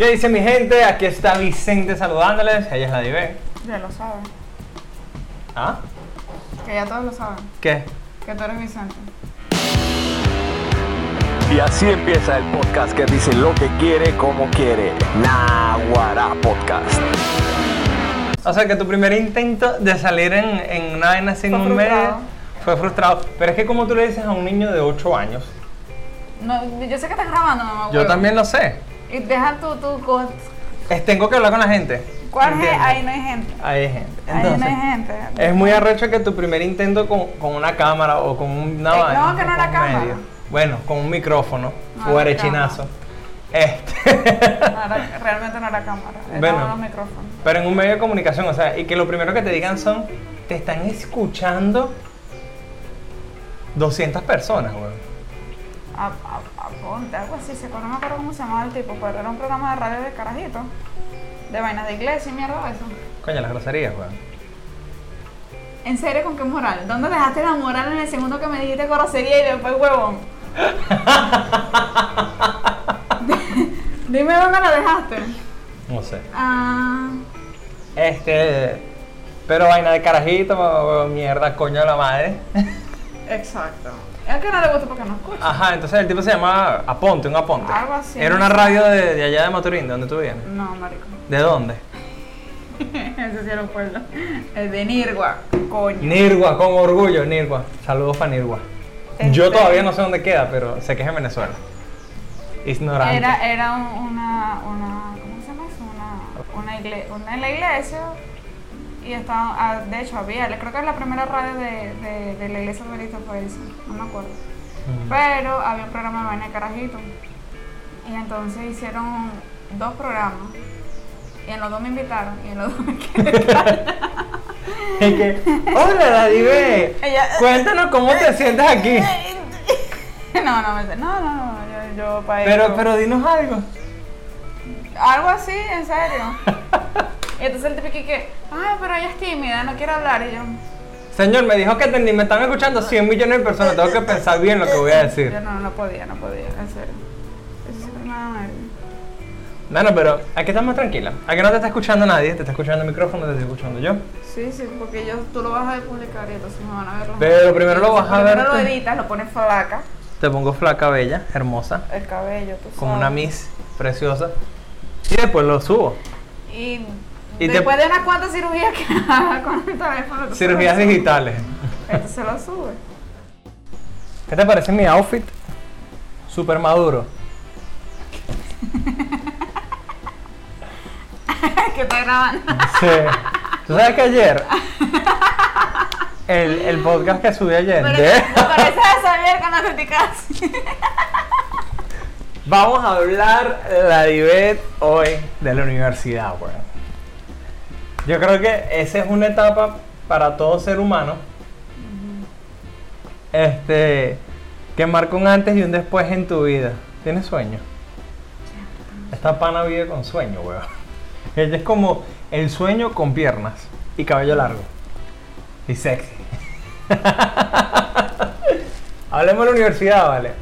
¿Qué dice mi gente? Aquí está Vicente saludándoles. Ella es la Dive. Ya lo saben. ¿Ah? Que ya todos lo saben. ¿Qué? Que tú eres Vicente. Y así empieza el podcast que dice lo que quiere, como quiere. Naguará Podcast. O sea que tu primer intento de salir en, en una vaina sin Fue un frustrado. medio fue frustrado. Pero es que como tú le dices a un niño de 8 años, No, yo sé que estás grabando, mamá. yo huevo. también lo sé. Y deja tu, tu co- Es, tengo que hablar con la gente. ¿Cuál es? Ahí no hay gente. Ahí hay gente. Ahí no hay gente. Es muy arrecho que tu primer intento con, con una cámara o con una Eh, no, que no era con cámara. medio. Bueno, con un micrófono No o era arechinazo. Este. No era- realmente no era cámara. Eran Bueno. unos micrófonos. Pero en un medio de comunicación, o sea, y que lo primero que te digan son, te están escuchando 200 personas, weón. A, ponte, algo así. Se acuerda, no me acuerdo cómo se llamaba el tipo, pero era un programa de radio de carajito. De vainas de iglesia y mierda de eso. Coño, las groserías, weón. ¿En serio con qué moral? ¿Dónde dejaste la moral en el segundo que me dijiste grosería y después huevón? Dime dónde la dejaste. No sé. Ah, Este. Pero vaina de carajito, mierda, coño de la madre. exacto. Es que no le gusta porque no escucha. Ajá, entonces el tipo se llamaba Aponte, un Aponte. Algo así, Era una radio de, de allá de Maturín, de donde tú vienes. No, marico. ¿De dónde? Ese sí era un pueblo. El de Nirgua, coño. Nirgua, con orgullo, Nirgua. Saludos para Nirgua. Yo Este- todavía no sé dónde queda, pero sé que es en Venezuela. Ignorante. Era, era un- una, una, ¿cómo se llama eso? Una, una, igle- una iglesia y estaba, ah, de hecho había, creo que la primera radio de, de, de la iglesia adventista fue esa, no me acuerdo. Pero había un programa de vaina de carajito y entonces hicieron dos programas y en los dos me invitaron y en los dos me quedé Es que, hola Dadive, cuéntanos cómo te sientes aquí. No, no, no, no, no, yo, yo para Pero, pero dinos algo. Algo así, en serio. Y entonces el tipo que, ay, pero ella es tímida, no quiere hablar. Y yo, Señor, me dijo que te- ni me están escuchando 100 millones de personas. Tengo que pensar bien lo que voy a decir. yo no, no podía, no podía, en serio. Eso da nervio. Bueno, pero aquí estamos tranquila. Aquí no te está escuchando nadie, te está escuchando el micrófono, te estoy escuchando yo. Sí, sí, porque yo, tú lo vas a publicar y entonces me van a ver las Pero primero lo vas a ver Primero lo editas, lo pones flaca, Te pongo flaca, bella, hermosa, el cabello, tú como sabes. una miss preciosa. Y después lo subo. Y, Y te- después de unas cuantas cirugías que haga con el teléfono. Cirugías se digitales. subes. Entonces lo sube. ¿Qué te parece mi outfit? Super maduro. que está grabando. Sí. ¿Tú sabes que ayer? El, el podcast que subí ayer. Pero de- me parece saber con las criticas. Vamos a hablar la Divet hoy de la universidad, weón. Yo creo que esa es una etapa para todo ser humano. Este que marca un antes y un después en tu vida. ¿Tienes sueño? Esta pana vive con sueño, weón. Ella es como el sueño con piernas y cabello largo. Y sexy. Hablemos de la universidad, ¿vale?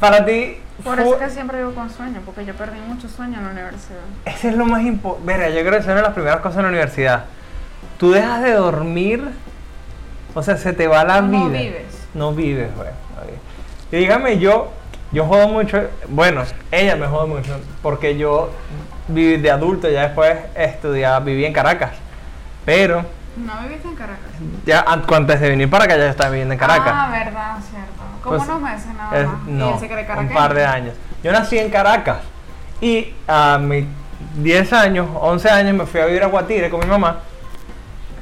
Para ti, Por eso que siempre vivo con sueño, porque yo perdí mucho sueño en la universidad. Ese es lo más importante. Verga, yo creo que esa es una de las primeras cosas en la universidad. Tú dejas de dormir, o sea, se te va la No, vida. no vives. No vives, güey. Y dígame, yo, yo jodo mucho. Bueno, ella me jode mucho, porque yo viví de adulto, ya después estudiaba, viví en Caracas. Pero, ¿No viviste en Caracas? ya an- antes de venir para acá, ya estaba viviendo en Caracas. Ah, verdad, cierto. Como Pues, unos meses nada Es- más. y no, él se cree un par de años. Yo nací en Caracas y a mis 10 años, 11 años me fui a vivir a Guatire con mi mamá,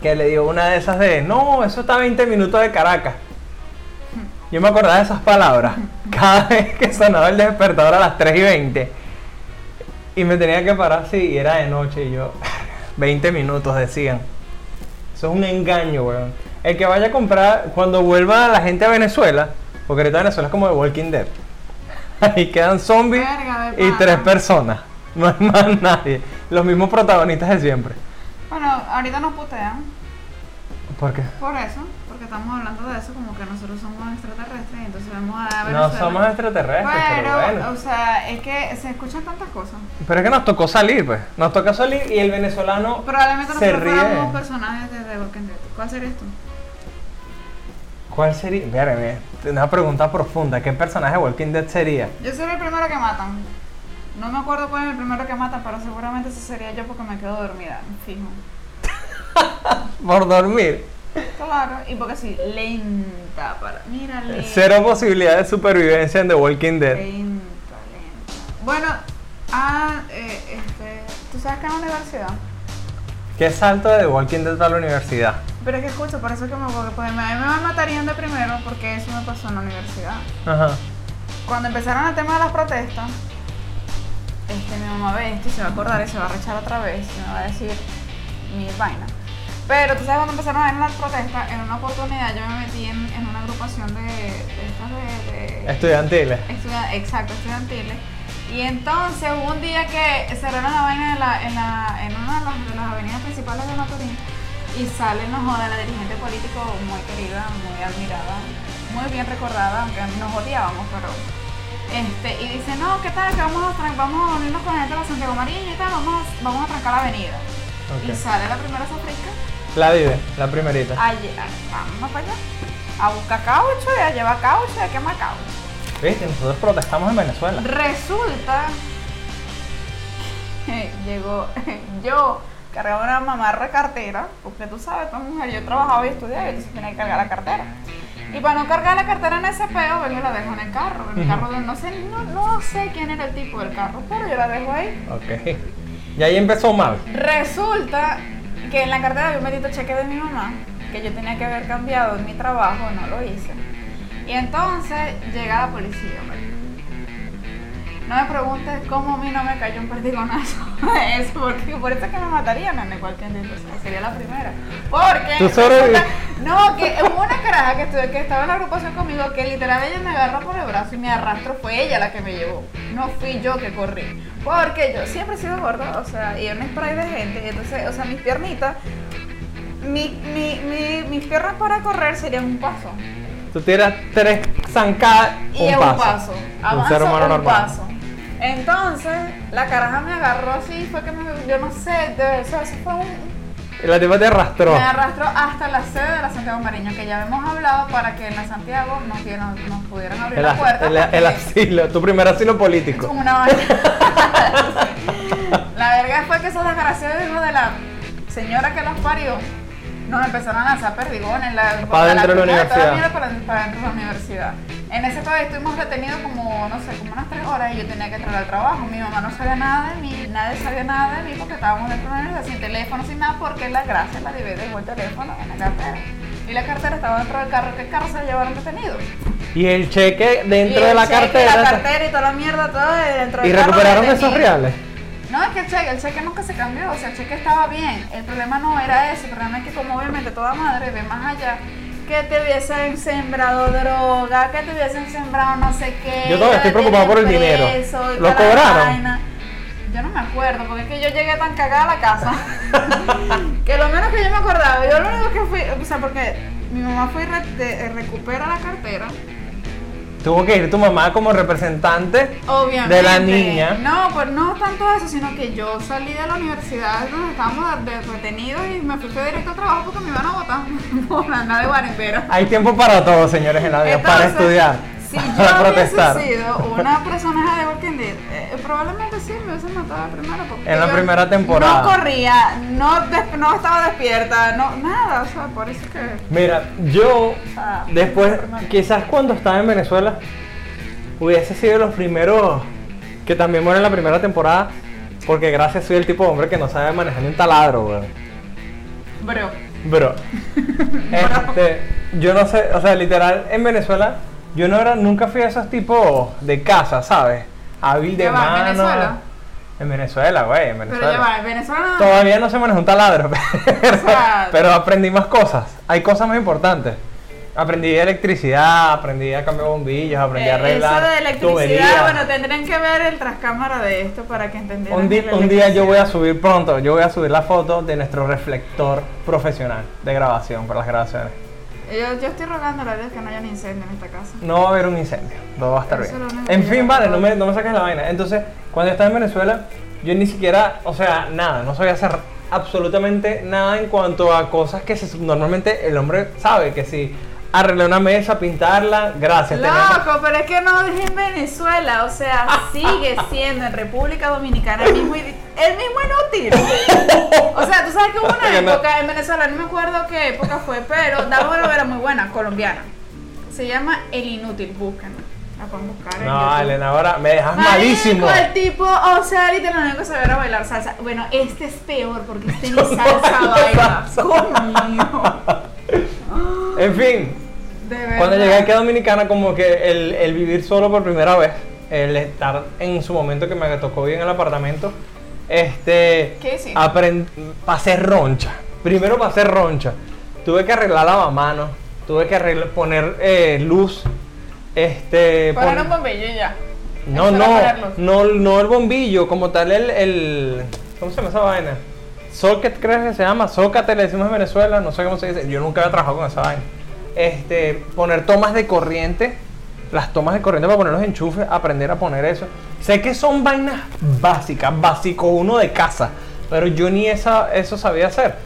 que le dio una de esas de, no, eso está a 20 minutos de Caracas. Yo me acordaba de esas palabras cada vez que sonaba el despertador a las 3 y 20 y me tenía que parar así y era de noche y yo, 20 minutos decían. Eso es un engaño, weón. El que vaya a comprar, cuando vuelva la gente a Venezuela, porque ahorita Venezuela es como The Walking Dead. Ahí quedan zombies Verga, de y tres personas. No hay más nadie. Los mismos protagonistas de siempre. Bueno, ahorita nos putean. ¿Por qué? Por eso, porque estamos hablando de eso, como que nosotros somos extraterrestres y entonces vamos a No Venezuela. somos extraterrestres, pero, Pero, bueno. o sea, es que se escuchan tantas cosas. Pero es que nos tocó salir, pues. Nos toca salir y el venezolano Probablemente se nosotros ríe. personajes de The Walking Dead. ¿Cuál serías tú? ¿Cuál sería? Espérame, una pregunta profunda. ¿Qué personaje de Walking Dead sería? Yo soy el primero que matan. No me acuerdo cuál es el primero que matan, pero seguramente ese sería yo porque me quedo dormida, fijo. Por dormir. Claro, y porque sí, lenta para. Mira, lenta. Cero posibilidad de supervivencia en The Walking Dead. Lenta, lenta. Bueno, ah, eh, este, ¿tú sabes que en la universidad? ¿Qué salto de The Walking Dead a la universidad? Pero es que escucho, por eso es que me porque pues, a mí me matarían de primero porque eso me pasó en la universidad. Ajá. Cuando empezaron el tema de las protestas, este, mi mamá ve esto y se va a acordar y se va a rechar otra vez y me va a decir mi vaina. Pero tú sabes, cuando empezaron a ver las protestas, en una oportunidad yo me metí en, en una agrupación de, de de- de, Estudiantiles. Estudia- exacto, estudiantiles. Y entonces hubo un día que cerraron la vaina en, la, en, la, en una de las, de las avenidas principales de Maturín y sale nos joda la dirigente político muy querida, muy admirada, muy bien recordada, aunque nos odiábamos, pero este, y dice, no, ¿qué tal? Que vamos a, vamos a unirnos con la gente de la Santiago Mariño y tal, vamos, a- vamos a trancar la avenida. Y sale la primera sofrica, La vive, la primerita. allí, vamos para allá, a buscar caucho y a llevar caucho y a quemar caucho. Viste, nosotros protestamos en Venezuela. Resulta que llegó yo cargaba una mamarra cartera, porque tú sabes, toda mujer, yo trabajaba y estudiaba y entonces tenía que cargar la cartera. Y para no cargar la cartera en ese peo, vengo y la dejo en el carro. En el carro de no sé, no, no sé quién era el tipo del carro, pero yo la dejo ahí. Ok. Y ahí empezó mal. Resulta que en la cartera había un bendito cheque de mi mamá, que yo tenía que haber cambiado en mi trabajo, no lo hice. Y entonces llega la policía, marico. No me preguntes cómo a mí no me cayó un perdigonazo. es porque por eso es que me matarían en cualquier sea, sería la primera. Porque. Resulta- No, que hubo una caraja que, estuve- que estaba en la agrupación conmigo que literal ella me agarró por el brazo y me arrastró. Fue ella la que me llevó. No fui yo que corrí. Porque yo siempre he sido gorda, o sea, y un spray de gente. y Entonces, o sea, mis piernitas. Mi, mi, mi- mis piernas para correr serían un paso. Tú tiras tres zancadas, Y un es paso. un paso. Un Avanzo ser humano un normal. paso. Entonces, la caraja me agarró así, fue que me, yo no sé, de, o sea, eso fue un, Y la tipa te arrastró. me arrastró hasta la sede de la Santiago Mariño, que ya hemos hablado para que en la Santiago nos, nos pudieran abrir El, la puerta. el- asilo, tu primer asilo político. una vaina. la verga fue que esos desgraciados hijos de la señora que los parió nos empezaron a lanzar perdigones la, Pa' dentro de la cuña toda universidad. para, para dentro de la universidad. En ese todavía estuvimos retenidos como, no sé, como unas tres horas y yo tenía que entrar al trabajo. Mi mamá no sabía nada de mí, nadie sabía nada de mí porque estábamos dentro de la universidad sin teléfono, sin nada, porque la gracia la debí dejó el teléfono en la cartera. Y la cartera estaba dentro del carro, que el carro se lo llevaron detenido. Y el cheque dentro Y de la cheque, cartera. La cartera y toda la mierda, todo dentro y del carro recuperaron detenido. esos reales. No, es que el cheque, el cheque nunca se cambió, o sea, el cheque estaba bien. El problema no era ese, el problema es que como obviamente toda madre ve más allá, que te hubiesen sembrado droga, que te hubiesen sembrado no sé qué. Yo todavía estoy preocupado por el dinero. ¿Lo cobraron? Yo no me acuerdo, porque es que yo llegué tan cagada a la casa que lo menos que yo me acordaba, yo lo único que fui, o sea, porque mi mamá fue y re- de- recupera la cartera. Tuvo que ir tu mamá como representante Obviamente. de la niña. No, pues no tanto eso, sino que yo salí de la universidad donde estábamos retenidos y me fui directo a trabajo porque me iban a votar por andar de guarimbera. Hay tiempo para todo, señores, en la vida, para estudiar, Si yo protestar. hubiese sido una personaje de Walking Dead, eh, probablemente sí me hubiesen matado primero. Porque En la yo primera temporada. No corría, no, no estaba despierta, no, nada, o sea, por eso que. Mira, yo Ah, después, quizás cuando estaba en Venezuela, hubiese sido los primeros que también mueren en la primera temporada, porque gracias soy el tipo de hombre que no sabe manejar ni un taladro, weón. Bro. Bro, este, yo no sé, o sea, literal, en Venezuela, yo no era, nunca fui a esos tipos de casa, ¿sabes? Hábil de Ya va, ¿en mano. Venezuela? En Venezuela, güey, en Pero Venezuela. ya va, en Venezuela. Todavía no se maneja un taladro, pero, sea- pero aprendí más cosas. Hay cosas más importantes. Aprendí electricidad, aprendí a cambiar bombillos, aprendí a Eh, arreglar Eso de electricidad, tuberías. bueno, tendrían que ver el trascámara de esto para que entendieran. Un, que un día yo voy a subir pronto, yo voy a subir la foto de nuestro reflector profesional de grabación para las grabaciones. Yo, yo estoy rogando a Dios que no haya un incendio en esta casa. No va a haber un incendio, todo va a estar Eso bien. En fin, vale, no me, no me saques la vaina. Entonces, cuando estaba en Venezuela, yo ni siquiera, o sea, nada, no sabía hacer absolutamente nada en cuanto a cosas que se, normalmente el hombre sabe, que si arreglar una mesa, pintarla, gracias. tenemos- Loco, pero es que no es en Venezuela, o sea, sigue siendo en República Dominicana el mismo, el mismo inútil. O sea, tú sabes que hubo una época en Venezuela, no me acuerdo qué época fue, pero daba una novela muy buena, colombiana. Se llama El Inútil, búsquenlo. La pueden buscar en No, YouTube. Elena, ahora me dejas Marico, malísimo. El tipo, o sea, ahorita lo único que sabe era bailar salsa. Bueno, este es peor porque este ni salsa baila. Coño. En fin, De verdad. Cuando llegué aquí a Dominicana, como que el, el vivir solo por primera vez, el estar en su momento que me tocó vivir en el apartamento, este, ¿Qué aprend- pasé roncha. Primero pasé roncha. Tuve que arreglar lavamanos, tuve que arreglar, poner eh, luz, este, Poner pon- un bombillo ya. no, no, no, no el bombillo, como tal el, el ¿cómo se llama esa vaina? Socket creo que se llama, Zócate le decimos en Venezuela, no sé cómo se dice, yo nunca había trabajado con esa vaina. Este, poner tomas de corriente, las tomas de corriente para poner los enchufes, aprender a poner eso. Sé que son vainas básicas, básico uno de casa, pero yo ni esa, eso sabía hacer.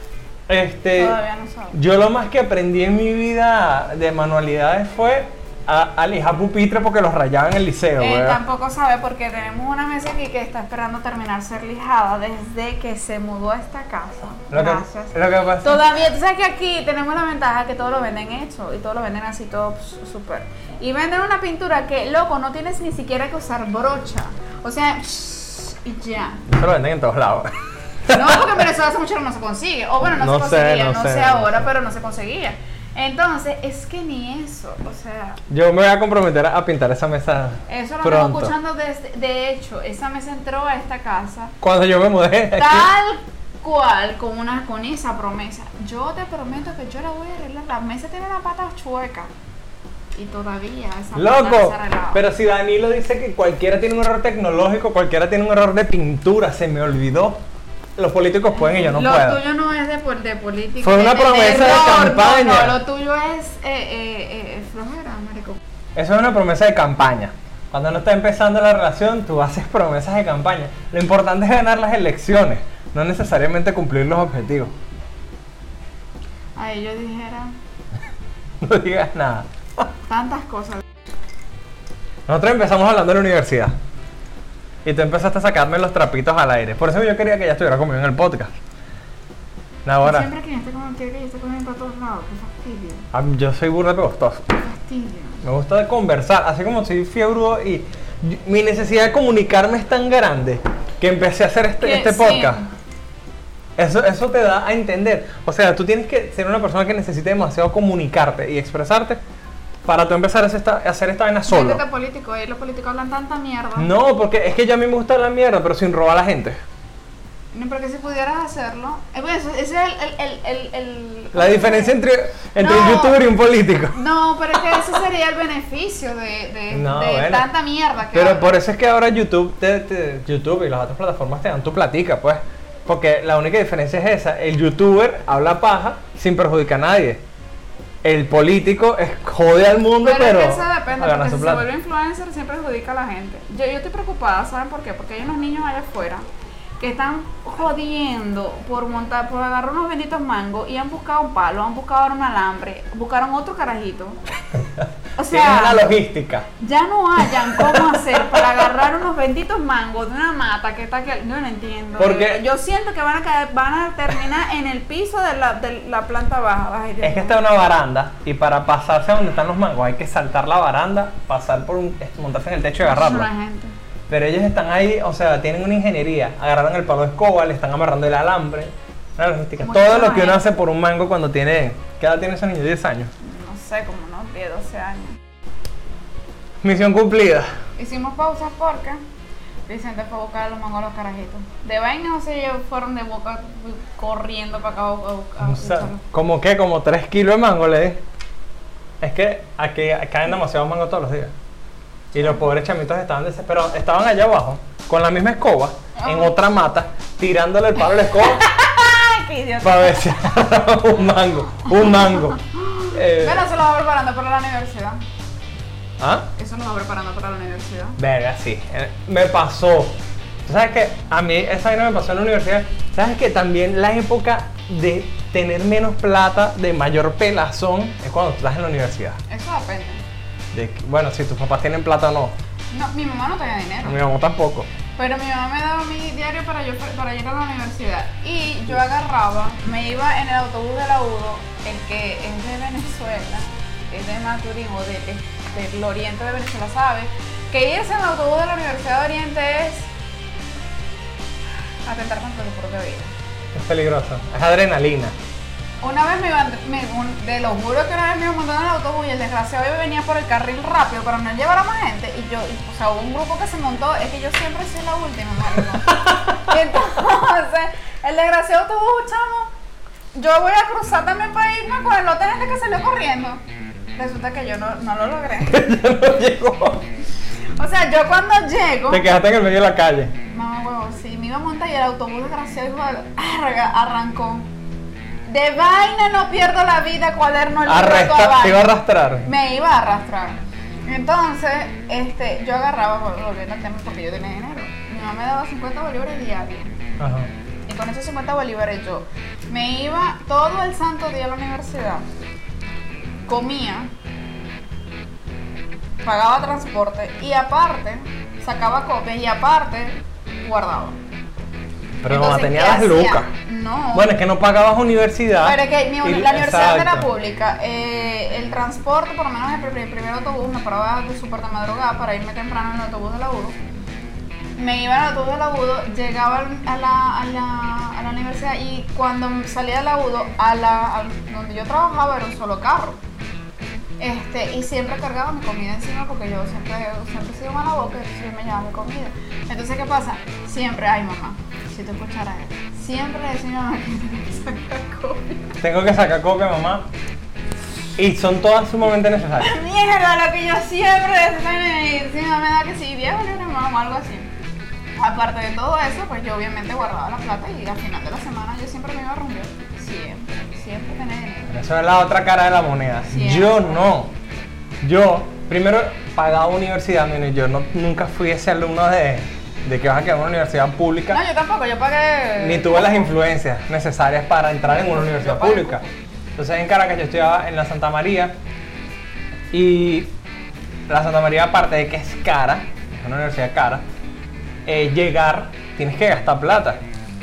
Este, Todavía no sabe. yo lo más que aprendí en mi vida de manualidades fue a, a lijar pupitre porque los rayaba en el liceo. Él ¿verdad? tampoco sabe porque tenemos una mesa aquí que está esperando terminar ser lijada desde que se mudó a esta casa. Lo que, Gracias. lo que pasa Todavía, tú sabes que aquí tenemos la ventaja que todo lo venden hecho y todo lo venden así todo súper. Y venden una pintura que, loco, no tienes ni siquiera que usar brocha. O sea, y ya. eso lo venden en todos lados. No, porque en Venezuela hace mucho no se consigue. O bueno, no, No se sé, conseguía, no no, sé, ahora, pero no se conseguía. Entonces, es que ni eso, o sea, Yo me voy a comprometer a pintar esa mesa eso lo vengo pronto. escuchando desde, de hecho, esa mesa entró a esta casa Cuando yo me mudé aquí. tal cual con una con esa promesa. Yo te prometo que yo la voy a arreglar. La mesa tiene una pata chueca. Y todavía esa pata no Loco, arreglado. pero si Danilo dice que cualquiera tiene un error tecnológico, cualquiera tiene un error de pintura, se me olvidó. Los políticos pueden y yo no lo puedo. tuyo no es de, de política. Fue una de- promesa de campaña. No, no, lo tuyo es eh, eh, eh, flojera, marico. Eso es una promesa de campaña. Cuando no está empezando la relación, tú haces promesas de campaña. Lo importante es ganar las elecciones, no necesariamente cumplir los objetivos. Ahí yo dijera No digas nada. tantas cosas. Nosotros empezamos hablando de la universidad. Y tú empezaste a sacarme los trapitos al aire. Por eso yo quería que ella estuviera conmigo en el podcast. Ahora, Siempre que yo esté con que esté con él para todos lados. Qué fastidio. a mí- yo soy burda pegostoso. Qué fastidio. Me gusta conversar, así como soy fiebrudo y mi necesidad de comunicarme es tan grande que empecé a hacer este, este sí. podcast. Eso, eso te da a entender. O sea, tú tienes que ser una persona que necesite demasiado comunicarte y expresarte para tú empezar a hacer esta, a hacer esta vaina solo. Métete político, ahí los políticos hablan tanta mierda. No, porque es que ya a mí me gusta la mierda, pero sin robar a la gente. No, porque si pudieras hacerlo. Eh, pues, ese es el, el, el, el, La diferencia entre, entre un youtuber y un político. No, pero es que ese sería el beneficio de, de, No, de bueno. tanta mierda que Pero por eso es que ahora YouTube, te- te- YouTube y las otras plataformas te dan tu platica, pues. Porque la única diferencia es esa. El youtuber habla paja sin perjudicar a nadie. El político es, jode al mundo, Pero, pero, es que eso depende, porque si se vuelve influencer siempre perjudica a la gente. Yo, yo estoy preocupada, ¿saben por qué? Porque hay unos niños allá afuera que están jodiendo por montar, por agarrar unos benditos mangos y han buscado un palo, han buscado un alambre, buscaron otro carajito. O sea, la logística. ya no hayan cómo hacer para agarrar unos benditos mangos de una mata que está aquí. Yo no entiendo. Porque- yo siento que van a caer, van a terminar en el piso de la, de la planta baja. Dios Es que mío. esta es una baranda y para pasarse a donde están los mangos hay que saltar la baranda, pasar por un, montarse en el techo y agarrarlo. Mucha gente. Pero ellos están ahí, o sea, tienen una ingeniería. Agarraron el palo de escoba, le están amarrando el alambre. Una logística. Todo lo que uno hace por un mango cuando tiene. ¿Qué edad tiene ese niño? 10 años. No sé, como unos 10, 12 años. Misión cumplida. Hicimos pausas porque Vicente fue a buscar a los mangos a los carajitos. De vaina, o sea, ellos fueron de boca corriendo para acá a, a O sea. ¿Como qué? Como 3 kilos de mango le di. Es que aquí caen demasiados mangos todos los días. Y los pobres chamitos estaban desesperados. Estaban allá abajo, con la misma escoba, en otra mata, tirándole el palo a la escoba para ver si un mango. Un mango. Eh, Bueno, se lo va preparando para la universidad. ¿Ah? Eso lo va preparando para la universidad. Verga, sí. Eh, Me pasó. ¿Tú ¿Sabes que A mí esa vaina me pasó en la universidad. ¿Sabes que también la época de tener menos plata, de mayor pelazón, es cuando estás en la universidad? Eso depende. De bueno, si tus papás tienen plata o no. No, mi mamá no tenía dinero. Mi mamá tampoco. Pero mi mamá me daba mi diario para yo para ir a la universidad. Y yo agarraba, me iba en el autobús de la UDO, el que es de Venezuela, es de Maturín o de, de- del oriente de Venezuela, ¿sabe? Que irse en el autobús de la Universidad de Oriente es atentar contra tu propia vida. Es peligroso. Es adrenalina. Una vez me iban, me, un- te lo juro que una vez me iban montando en autobús y el desgraciado venía por el carril rápido para no llevar a más gente. Y yo, y, o sea, hubo un grupo que se montó, es que yo siempre soy la última, marico. entonces, el desgraciado autobús, chamo, yo voy a cruzar también para irme con el lote de gente que salió corriendo. Resulta que yo no, no lo logré. ya no llegó. O sea, yo cuando llego. Te quedaste en el medio de la calle. Mamá huevo, sí, me iba a montar y el autobús desgraciado hijo de arrancó. De vaina no pierdo la vida, cuaderno libro, Arresta, te iba a arrastrar. Me iba a arrastrar. Entonces, este, yo agarraba, vol- volviendo al tema, porque yo tenía dinero. Mi mamá me daba 50 bolívares diarios. Ajá. Y con esos 50 bolívares yo me iba todo el santo día a la universidad. Comía, pagaba transporte y aparte sacaba copias y aparte guardaba. Pero mamá Entonces, tenía ¿qué las hacía? lucas. No. Bueno, es que no pagabas universidad. Pero es que mi- y- la universidad era pública. eh, el transporte, por lo menos el, pri- el primer autobús, me paraba de súper de madrugada para irme temprano en el autobús de la. Me iba en el autobús de la UDO, llegaba al- a la, a la, a la universidad y cuando salía de la UDO, a la, a donde yo trabajaba era un solo carro. Este, y siempre cargaba mi comida encima porque yo siempre, siempre he sido mala boca, entonces yo me llevaba mi comida. Entonces, ¿qué pasa? Siempre, ay mamá, si tú escucharas siempre le decía mamá que tenía que sacar comida. Tengo que sacar copia, mamá. Y son todas sumamente necesarias. Mierda, lo que yo siempre decía encima me da que si viejo libre mamá o algo así. Aparte de todo eso, pues yo obviamente guardaba la plata y al final de la semana yo siempre me iba a rumbear. Siempre, siempre tenía dinero. Eso es la otra cara de la moneda. Yo no. Yo, primero, pagaba universidad, mire, yo no, nunca fui ese alumno de, de que vas a quedar en una universidad pública. No, yo tampoco, yo pagué. ni tuve las influencias necesarias para entrar en una universidad pública. Entonces en Caracas yo estudiaba en la Santa María y la Santa María aparte de que es cara, es una universidad cara, eh, llegar tienes que gastar plata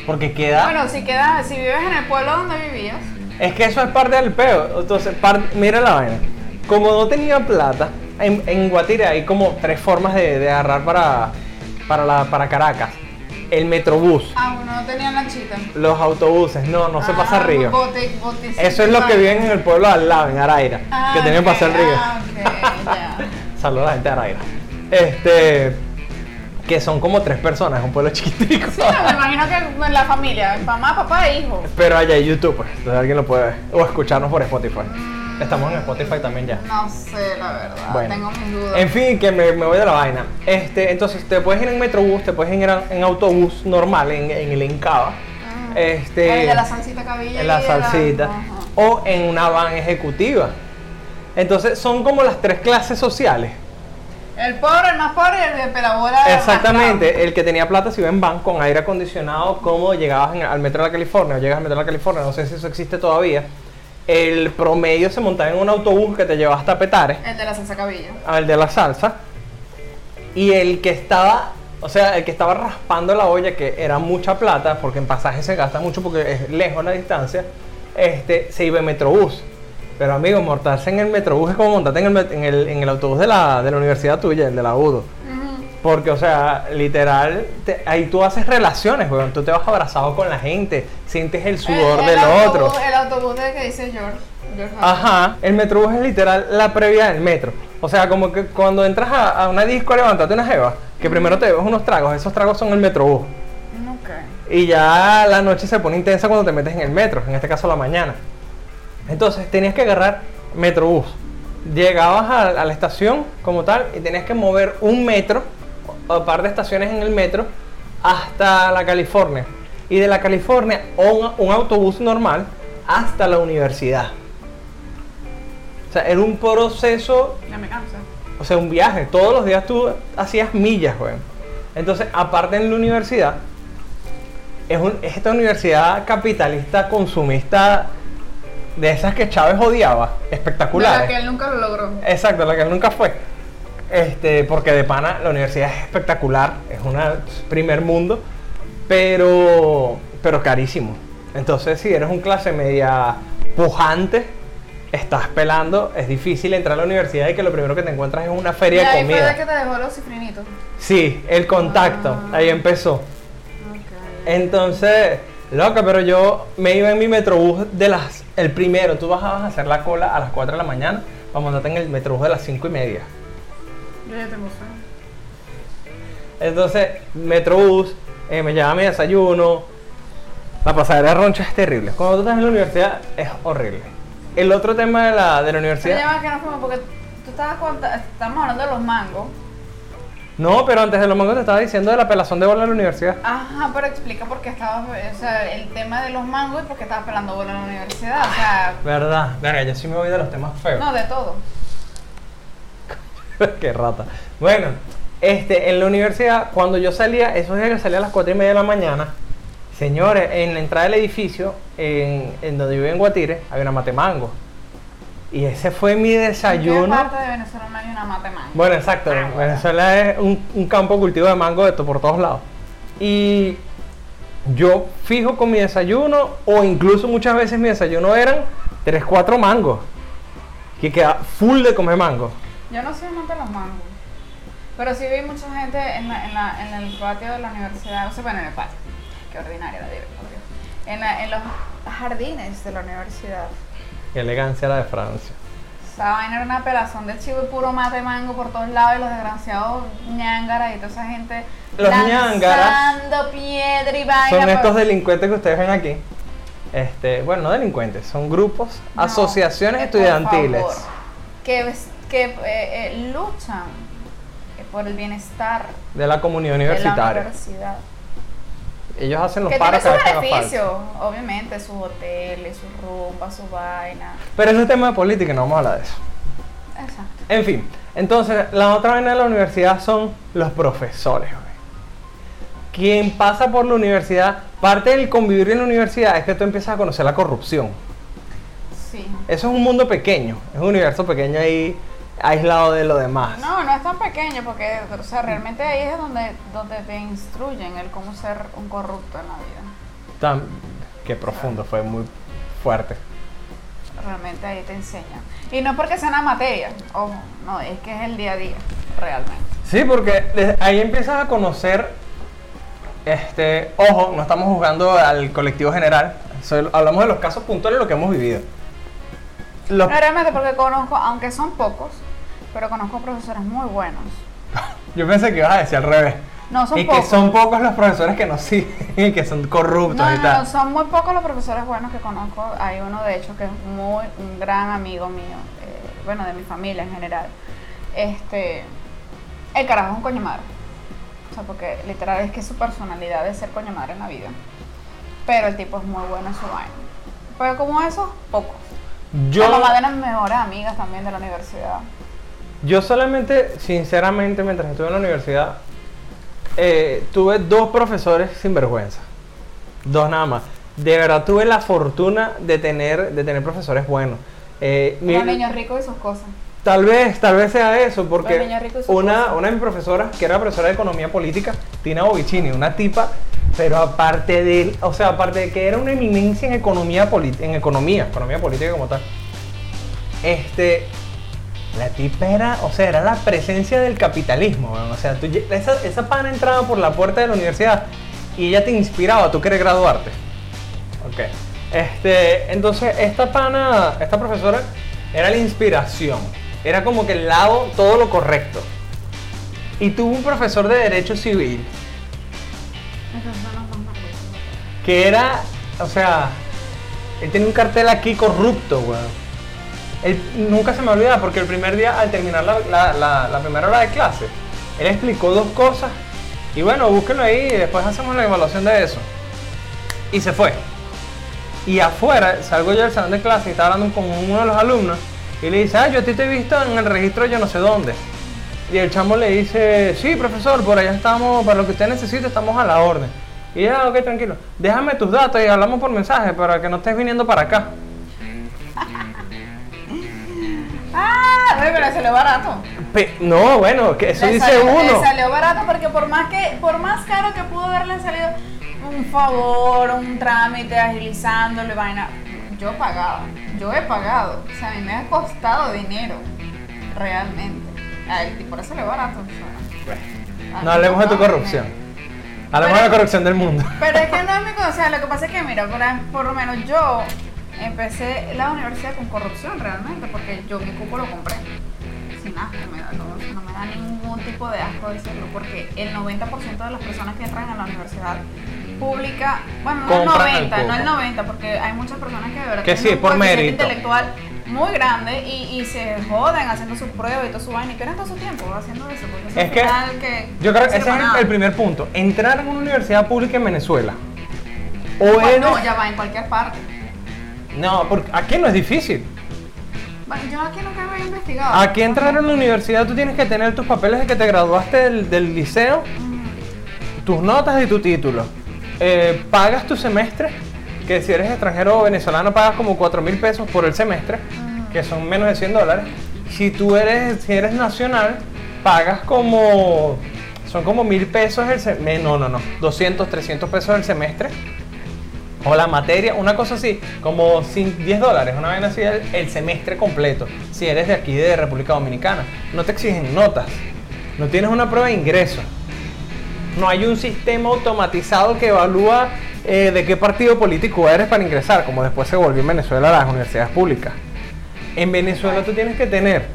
porque queda... Bueno, si quedas, si vives en el pueblo donde vivías, Es que eso es parte del peo. Entonces, mira la vaina. Como no tenía plata, en, en Guatire hay como tres formas de, de agarrar para, para, la, para Caracas. El metrobús, ah, bueno, no tenía lanchita. los autobuses, no, no se pasa Ah, río. bote- botecito, Eso es lo que viven en el pueblo de al lado, en Araira, Ah, que tienen ok, que pasar río. Ah. Saludos a la gente de Araira. Este, que son como tres personas, es un pueblo chiquitico. Sí, no, me imagino que en la familia, mamá, papá e hijo. Pero allá hay YouTube, pues, entonces alguien lo puede ver. O escucharnos por Spotify. Estamos en Spotify también ya. No sé, la verdad, Bueno. tengo mis dudas. En fin, que me, me voy de la vaina. Este, entonces te puedes ir en metrobús, te puedes ir en, en autobús normal, en, en el Encaba. Ah. Este, El de la salsita cabilla. en la salsita. O en una van ejecutiva. Entonces son como las tres clases sociales. El pobre, el más pobre y el de pelabola. Exactamente, el que tenía plata se iba en van con aire acondicionado, como llegabas en- al metro de la California o llegas al metro de la California, no sé si eso existe todavía. El promedio se montaba en un autobús que te llevaba hasta Petare. El de la salsa cabilla. al de la salsa y el que estaba o sea el que estaba raspando la olla que era mucha plata porque en pasaje se gasta mucho porque es lejos la distancia este se iba en metrobús pero amigo montarse en el metrobús es como montarte en el, en el, en el autobús de la, de la universidad tuya el de la UDO porque o sea literal te- ahí tú haces relaciones weón. tú te vas abrazado con la gente sientes el sudor El- el del autobús- otro El autobús de que dice George. George. Ajá, el metrobús es literal la previa del metro. O sea, como que cuando entras a, a una disco a levantarte una jeva, que primero te bebes unos tragos, esos tragos son el metrobús. Ok. Y ya la noche se pone intensa cuando te metes en el metro, en este caso la mañana. Entonces tenías que agarrar metrobús. llegabas a, a la estación como tal y tenías que mover un metro, o un par de estaciones en el metro, hasta la California. Y de la California, un, un autobús normal hasta la universidad. O sea, era un proceso Ya me cansa. o sea, un viaje. Todos los días tú hacías millas, güey. Entonces, aparte en la universidad, es, un- es esta universidad capitalista, consumista, de esas que Chávez odiaba, espectacular. De la que él nunca lo logró. Exacto, la que él nunca fue. Este, porque de pana la universidad es espectacular, es un primer mundo, pero, pero carísimo. Entonces, si eres un clase media pujante, estás pelando, es difícil entrar a la universidad y que lo primero que te encuentras es una Y feria de ahí fue comida. de que te dejó los cifrinitos. Sí, el contacto, Ah. ahí empezó. Entonces, loca, pero yo me iba en mi metrobús de las. El primero, tú bajabas a hacer la cola a las 4 de la mañana para montarte en el metrobús de las 5 y media. Yo ya tengo sueño. Entonces, Metrobús, eh, me llevaba mi desayuno. La pasadera de roncha es terrible. Cuando tú estás en la universidad, es horrible. El otro tema de la, de la Pero universidad. ya va que no fuimos porque tú estabas conta- estamos hablando de los mangos. No, pero antes de los mangos te estaba diciendo de la pelazón de bola en la universidad. Ajá, pero explica por qué estabas, o sea, el tema de los mangos y por qué estabas pelando bola en la universidad. O sea, ¿Verdad? Verga, yo sí me voy de los temas feos. no, de todo. Qué rata. Bueno, este, en la universidad, cuando yo salía, esos días que salía a las 4 y media de la mañana, señores, en la entrada del edificio, en, en donde yo vivo en Guatire, había una matemango. Y ese fue mi ¿En qué desayuno. parte de Venezuela no hay una mate mango? Bueno, exacto. Ah, bueno. Venezuela es un, un campo de cultivo de mango de to- por todos lados. Y yo fijo con mi desayuno, o incluso muchas veces mi desayuno eran 3, 4 mangos. Que queda full de comer mango. Yo no soy amante de los mangos. Pero sí vi mucha gente en, la, en, la, en el patio de la universidad, o sea, bueno, en el patio. Qué ordinaria la Dios. En, la- en los jardines de la universidad. Qué elegancia la de Francia. Esa vaina era una pelazón de chivo y puro mate mango por todos lados y los desgraciados ñángaras y toda esa gente Los lanzando piedra y vaina. Son por- estos delincuentes que ustedes ven aquí. Este, bueno, no delincuentes, son grupos, No, asociaciones estudiantiles. favor, que que eh, eh, luchan por el bienestar de la comunidad de la universitaria. universidad. Ellos hacen los Que tiene paros sus beneficios, obviamente, sus hoteles, sus rumbas, su vaina. Pero ese es tema de política y no vamos a hablar de eso. Exacto. En fin, entonces la otra vaina de la universidad son los profesores. Quien pasa por la universidad, parte del convivir en la universidad es que tú empiezas a conocer la corrupción. Sí. Eso es un mundo pequeño, es un universo pequeño ahí aislado de lo demás. No, no es tan pequeño porque, o sea, realmente ahí es donde, donde te instruyen el cómo ser un corrupto en la vida. Tan, qué profundo, fue muy fuerte. Realmente ahí te enseñan. Y no es porque sea una materia, ojo, no, es que es el día a día, realmente. Sí, porque ahí empiezas a conocer, este, ojo, no estamos juzgando al colectivo general, solo hablamos de los casos puntuales de lo que hemos vivido. Los- No, realmente porque conozco, aunque son pocos, pero conozco profesores muy buenos. yo pensé que ibas a decir al revés. No, son y pocos. que son pocos los profesores que nos siguen y que son corruptos No, y no, tal. no, son muy pocos los profesores buenos que conozco. Hay uno, de hecho, que es muy un gran amigo mío, eh, bueno, de mi familia en general. Este, el carajo es un coño madre. O sea, porque literal es que su personalidad es ser coño madre en la vida. Pero el tipo es muy bueno en su vaina. Pero como esos, pocos. Yo, La mamá de las mejores amigas también de la universidad. Yo solamente, sinceramente, mientras estuve en la universidad, eh, tuve dos profesores sin vergüenza. Dos nada más. De verdad tuve la fortuna de tener, de tener profesores buenos. Eh, mi- niños ricos y sus cosas. Tal vez, tal vez sea eso, porque una, cosas. una de mis profesoras, que era profesora de economía política, Tina Bovicini, una tipa, pero aparte de, o sea, aparte de que era una eminencia en economía, en economía, economía política como tal, este, la tipa era, o sea, era la presencia del capitalismo, weón. o sea, esa, esa pana entraba por la puerta de la universidad y ella te inspiraba, tú quieres graduarte. Ok. Este, entonces, esta pana, esta profesora, era la inspiración. Era como que el lado, todo lo correcto. Y tuvo un profesor de Derecho Civil que era, o sea, él tenía un cartel aquí corrupto, weón. Él nunca se me olvida porque el primer día, al terminar la, primera hora de clase, él explicó dos cosas. Y bueno, búsquenlo ahí y después hacemos la evaluación de eso. Y se fue. Y afuera, salgo yo del salón de clase y estaba hablando con uno de los alumnos. Y le dice, ah, yo a ti te he visto en el registro yo no sé dónde. Y el chamo le dice, sí, profesor, por allá estamos, para lo que usted necesite, estamos a la orden. Y ya, ok, tranquilo. Déjame tus datos y hablamos por mensaje para que no estés viniendo para acá. Ah, pero le salió barato. Pe- no, bueno, que eso Le dice salió- uno. Le salió barato porque por más que, por más caro que pudo haberle salido un favor, un trámite, agilizándole vaina, yo pagaba, yo he pagado, o sea, a mí me ha costado dinero, realmente. A él, y por eso le barato. No hablemos de tu corrupción. Hablemos de la corrupción del mundo. Pero es que no es mi cosa, o sea, lo que pasa es que, mira, por, por lo menos yo empecé la universidad con corrupción realmente, porque yo mi cupo lo compré. Sin asco, me da, no, no me da ningún tipo de asco decirlo, porque el 90% de las personas que entran a la universidad pública, bueno, no el Compran el 90, no el cupo. 90, porque hay muchas personas que de verdad Que tienen sí, un por mérito. intelectual muy grande y, y se joden haciendo sus pruebas y todo su vaina y pierden todo su tiempo haciendo eso, porque Es que yo creo que ese es el, primer punto. Entrar en una universidad pública en Venezuela. O eres- no, ya va en cualquier parte. No, porque aquí no es difícil. Bueno, yo aquí nunca había investigado. Aquí entrar en la universidad tú tienes que tener tus papeles de que te graduaste del, del liceo, tus notas y tu título. Eh, pagas tu semestre, que si eres extranjero o venezolano pagas como 4 mil pesos por el semestre, que son menos de 100 dólares. Si tú eres, si eres nacional, pagas como, son como mil pesos el semestre, no, no, no, 200, 300 pesos el semestre. O la materia, una cosa así, como cin- 10 dólares, una vaina así el, semestre completo. Si eres de aquí, de República Dominicana, no te exigen notas, no tienes una prueba de ingreso. No hay un sistema automatizado que evalúa eh, de qué partido político eres para ingresar, como después se volvió en Venezuela las universidades públicas. En Venezuela tú tienes que tener,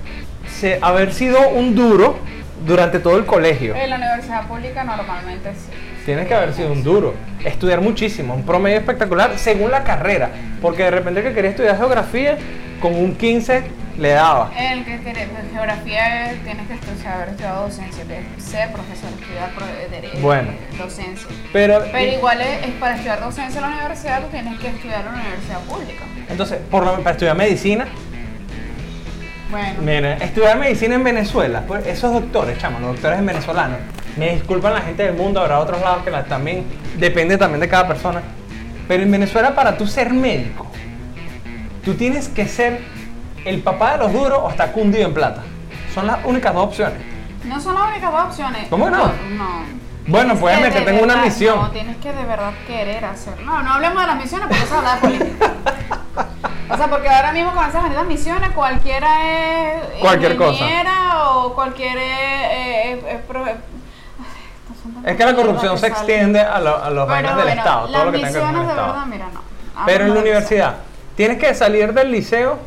haber sido un duro durante todo el colegio. En la universidad pública normalmente sí. Tienes que haber sido un duro. Estudiar muchísimo, un promedio espectacular según la carrera. Porque de repente el que quería estudiar geografía, con un 15 le daba. El que pues, geografía eh, tienes que estudiar, haber estudiado docencia, ser profesor, estudiar pro- de- de- Bueno. docencia. Pero, Pero igual es, es para estudiar docencia en la universidad, tú tienes que estudiar en la universidad pública. entonces, por lo, para estudiar medicina, Bueno, mira, estudiar medicina en Venezuela, pues esos doctores, chamo, los doctores venezolanos, me disculpan la gente del mundo, habrá otros lados que la- también, depende también de cada persona. Pero en Venezuela, para tú ser médico, tú tienes que ser el papá de los duros o estar cundido en plata. Son las únicas dos opciones. no son las únicas dos opciones. ¿Cómo no? No. Bueno, pues que métete, de tengo una misión. No, tienes que de verdad querer hacerlo. No, no hablemos de las misiones porque eso habla de política. O sea, porque ahora mismo con esas benditas misiones cualquiera es Cualquier cosa. o cualquiera es, es- que la corrupción que se extiende a, lo- a los vainas del bueno, Estado, todo lo que tenga que ver con misiones el de Estado. verdad, mira, no. Pero en la universidad, tienes que salir del liceo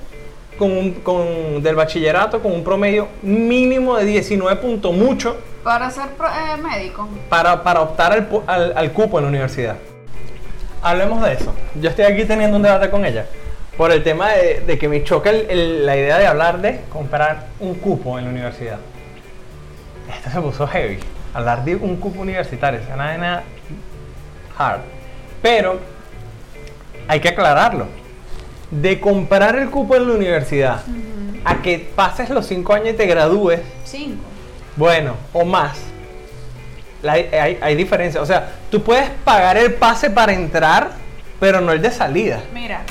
con, un- con- del bachillerato con un promedio mínimo de 19 puntos mucho Para ser pro- eh, médico. para, para optar al, al- al cupo en la universidad. Hablemos de eso. Yo estoy aquí teniendo un debate con ella por el tema de, de que me choca el- el- la idea de hablar de comprar un cupo en la universidad. Esto se puso heavy. Hablar de un cupo universitario, es una vaina hard. Pero hay que aclararlo. De comprar el cupo en la universidad a que pases los 5 años y te gradúes, Cinco. bueno, o más. La- hay, hay diferencia. O sea, tú puedes pagar el pase para entrar, pero no el de salida. Mira,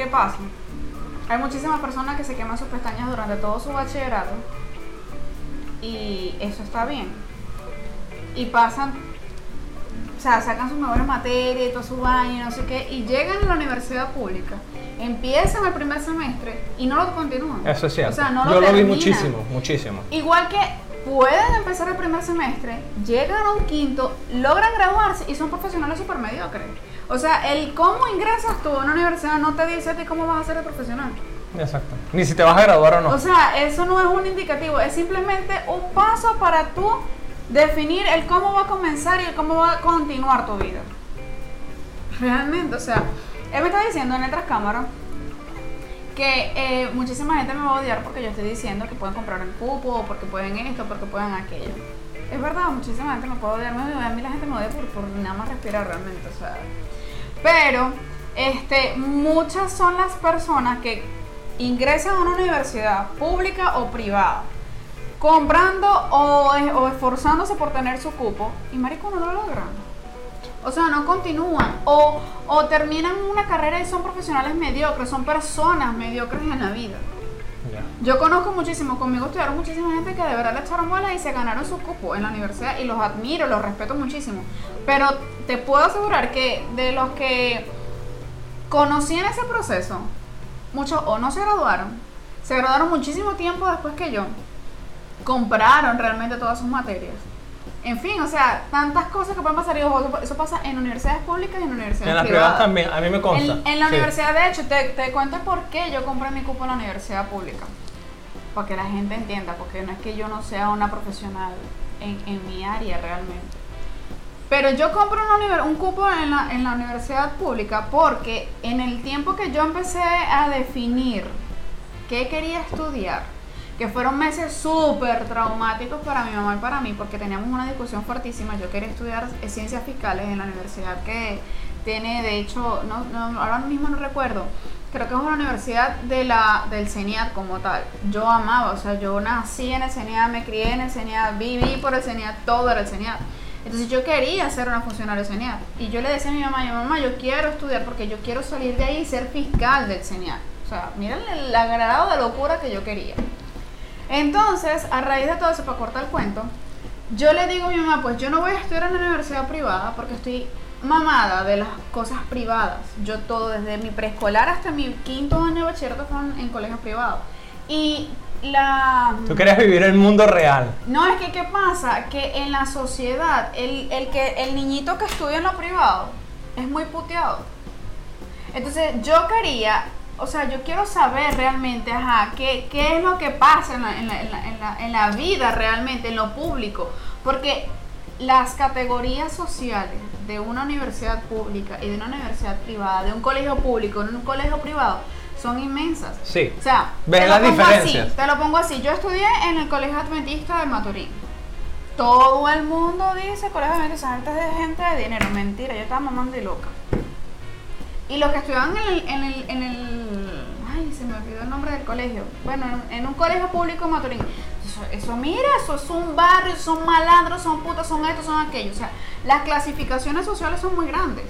¿qué pasa? Hay muchísimas personas que se queman sus pestañas durante todo su bachillerato y eso está bien. Y pasan, o sea, sacan sus mejores materias y toda su y no sé qué, y llegan a la universidad pública, empiezan el primer semestre y no lo continúan. Eso es cierto. O sea, no Yo lo vi muchísimo, muchísimo. Igual que pueden empezar el primer semestre, llegan a un quinto, logran graduarse y son profesionales súper mediocres. O sea, el cómo ingresas tú a una universidad no te dice a ti cómo vas a ser el profesional. Exacto. Ni si te vas a graduar o no. O sea, eso no es un indicativo, es simplemente un paso para tú definir el cómo va a comenzar y el cómo va a continuar tu vida. Realmente, o sea, él me está diciendo en otras cámaras que eh, muchísima gente me va a odiar porque yo estoy diciendo que pueden comprar en cupo, porque pueden esto, porque pueden aquello. Es verdad, muchísima gente me puede odiar, me a mí la gente me odia por, por nada más respirar realmente, o sea. Pero, este, muchas son las personas que ingresan a una universidad pública o privada, comprando o, o esforzándose por tener su cupo, y marico no lo logran. O sea, no continúan. O, o terminan una carrera y son profesionales mediocres, son personas mediocres en la vida. Yo conozco muchísimo, conmigo estudiaron muchísima gente que de verdad le echaron bola y se ganaron su cupo en la universidad y los admiro, los respeto muchísimo. Pero te puedo asegurar que de los que conocí en ese proceso, muchos o no se graduaron, se graduaron muchísimo tiempo después que yo, compraron realmente todas sus materias. En fin, o sea, tantas cosas que pueden pasar y ojo, eso- pasa en universidades públicas y en universidades En las privadas. también, a mí me consta. En, en la Sí. universidad, de hecho, te, te cuento por qué yo compré mi cupo en la universidad pública. Para que la gente entienda, porque no es que yo no sea una profesional en, en mi área realmente. Pero yo compro una un cupo en la, en la universidad pública porque en el tiempo que yo empecé a definir qué quería estudiar, que fueron meses súper traumáticos para mi mamá y para mí, porque teníamos una discusión fuertísima. Yo quería estudiar ciencias fiscales en la universidad que tiene, de hecho, no, ahora mismo no recuerdo, creo que es una universidad de la, del CENIAT como tal. Yo amaba, o sea, yo nací en el CENIAT, me crié en el CENIAT, viví por el CENIAT, todo era el CENIAT. Entonces yo quería ser una funcionaria del CENIAT. Y yo le decía a mi mamá, yo, mamá, yo quiero estudiar porque yo quiero salir de ahí y ser fiscal del CENIAT. O sea, miren el grado de locura que yo quería. Entonces, a raíz de todo eso, para cortar el cuento, yo le digo a mi mamá, pues yo no voy a estudiar en la universidad privada porque estoy mamada de las cosas privadas. Yo todo, desde mi preescolar hasta mi quinto año de bachillerato fueron en colegios privados. Y la... Tú querías vivir el mundo real. No, es que ¿qué pasa? Que en la sociedad, el, el que, el niñito que estudia en lo privado es muy puteado. Entonces yo quería, o sea, yo quiero saber realmente, ajá, qué, qué es lo que pasa en la, en, la, en, la, en, la, vida realmente, en lo público. Porque las categorías sociales de una universidad pública y de una universidad privada, de un colegio público y un colegio privado, son inmensas. Sí. O sea, Ves te las lo pongo diferencias. así, te lo pongo así. Yo estudié en el Colegio Adventista de Maturín. Todo el mundo dice Colegio Adventista, esa gente es de gente de dinero. Mentira, yo estaba mamando y loca. Y los que estudiaban en el, en el, en el- ay, se me olvidó el nombre del colegio. Bueno, en, un colegio público en Maturín. Eso, mira, eso es un barrio, son malandros, son putas, son estos, son aquellos. O sea, las clasificaciones sociales son muy grandes.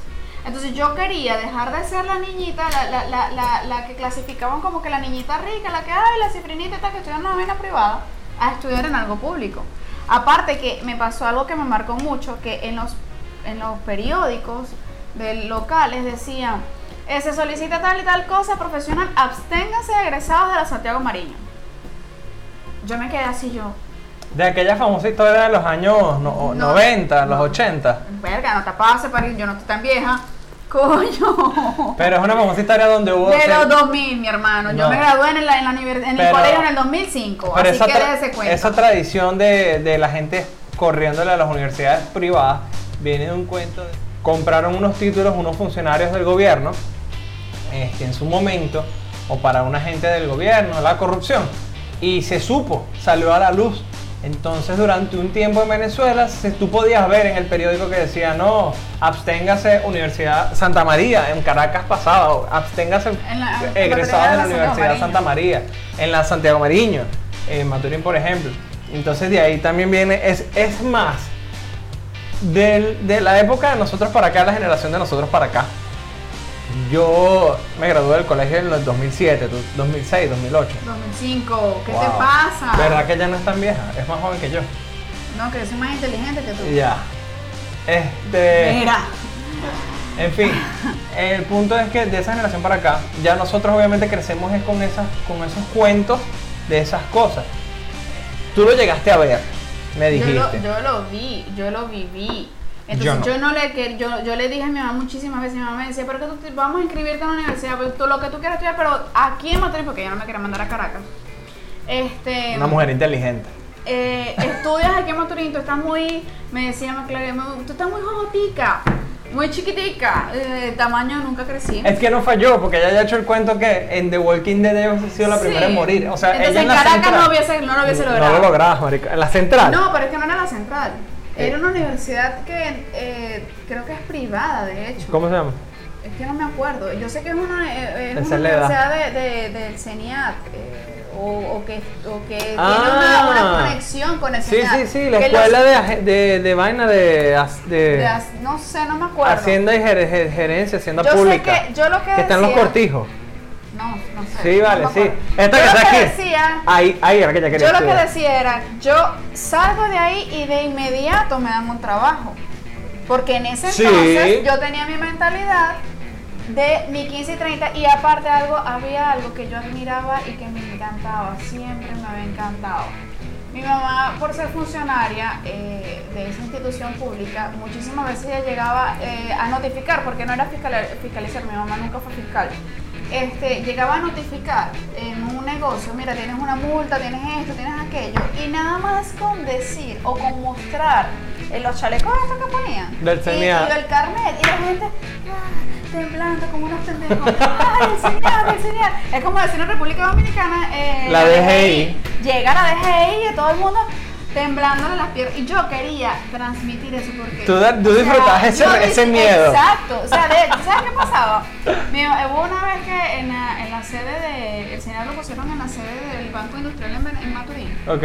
Entonces yo quería dejar de ser la niñita, la, la, la, la, la que clasificaban como que la niñita rica, la que, ay, la cifrinita está que estudia en una vaina privada, a estudiar en algo público. Aparte que me pasó algo que me marcó mucho, que en los, en los periódicos de locales decían, eh, se solicita tal y tal cosa profesional, absténganse de egresados de la Santiago Mariño. Yo me quedé así yo, De aquella famosa historia de los años no- No. 90, los 80. verga, no te pases, para yo no estoy tan vieja. Coño. Pero es una famosa historia donde hubo. De los 2000, mi hermano. Yo me gradué en, la, en, la en el colegio en el 2005. Pero así esa, que déjese cuenta. esa tradición de, de la gente corriéndole a las universidades privadas viene de un cuento. de- compraron unos títulos unos funcionarios del gobierno este, en su momento o para una gente del gobierno, la corrupción. Y se supo, salió a la luz. Entonces durante un tiempo en Venezuela se, tú podías ver en el periódico que decía, no, absténgase Universidad Santa María, en Caracas pasaba, absténgase la- egresados de la Universidad Mariño. Santa María, en la Santiago Mariño, en Maturín por ejemplo. Entonces de ahí también viene, es, es más, del- de la época de nosotros para acá, la generación de nosotros para acá. Yo me gradué del colegio en el 2007, tú- 2006, 2008. 2005. ¿Qué te pasa? ¿Verdad que ella no es tan vieja? Es más joven que yo. No, que yo soy más inteligente que tú. Ya. Este. Mira. En fin, el punto es que de esa generación para acá, ya nosotros obviamente crecemos es con, esas, con esos cuentos de esas cosas. Tú lo llegaste a ver, me Yo dijiste. lo, yo lo vi, yo lo viví. Entonces Yo yo no. no, le que yo, yo le dije a mi mamá muchísimas veces, mi mamá me decía, pero que tú vamos a inscribirte en la universidad, pues, tú, lo que tú quieras estudiar, pero aquí en Madrid, porque ella no me quería mandar a Caracas. Este, Una mujer inteligente. eh, estudias aquí en Maturín, tú estás muy, me decía "Me- tú estás muy jojotica. Muy chiquitica, eh, tamaño nunca crecí. Es que no falló, porque ella ya ha hecho el cuento que en The Walking Dead ella ha sido la Sí. primera en morir. O sea, Entonces ella en Caracas central. no hubiese, no lo hubiese No logrado. lo lograbas, marica. En la central. No, pero es que no era la central. Eh. Era una universidad que eh, creo que es privada, de hecho. ¿Cómo se llama? Es que no me acuerdo. Yo sé que es una, eh, es En una universidad de, de- del CENIAT. eh, o, o que, o que tiene Ah. una, una conexión con el Sí, sí, sí, la Que escuela los- de, de, de vaina de, de de as- no sé, no me acuerdo. Hacienda y ger- ger- Gerencia, Hacienda Yo sé Pública. que- yo lo que están los decía- cortijos. No, no sé. Sí, no vale, me sí. Esta yo que lo está que aquí. decía, Ahí, ahí era que ya quería yo lo que estudiar. decía era, yo salgo de ahí y de inmediato me dan un trabajo. Porque en ese Sí. entonces yo tenía mi mentalidad de mi 15 y 30 y aparte algo, había algo que yo admiraba y que me encantaba, siempre me había encantado. Mi mamá, por ser funcionaria eh, de esa institución pública, muchísimas veces ella llegaba eh, a notificar, porque no era fiscal- fiscalizar, mi mamá nunca fue fiscal. Este, llegaba a notificar en un negocio, mira, tienes una multa, tienes esto, tienes aquello, y nada más con decir o con mostrar eh, los chalecos estos que ponían Del y, y el carnet, y la gente ah, temblando como unos pendejos, ¡ay, el señor, el señor! Es como decir en República Dominicana, eh, La DGI. llega la DGI y todo el mundo temblándole las piernas. Y yo quería transmitir eso porque. Tú tú disfrutabas ese- miedo. Exacto. O sea, de, ¿sabes qué pasaba? Mira, hubo una vez que en la, en la sede de. El Senado lo pusieron en la sede del Banco Industrial en, en Maturín. Ok.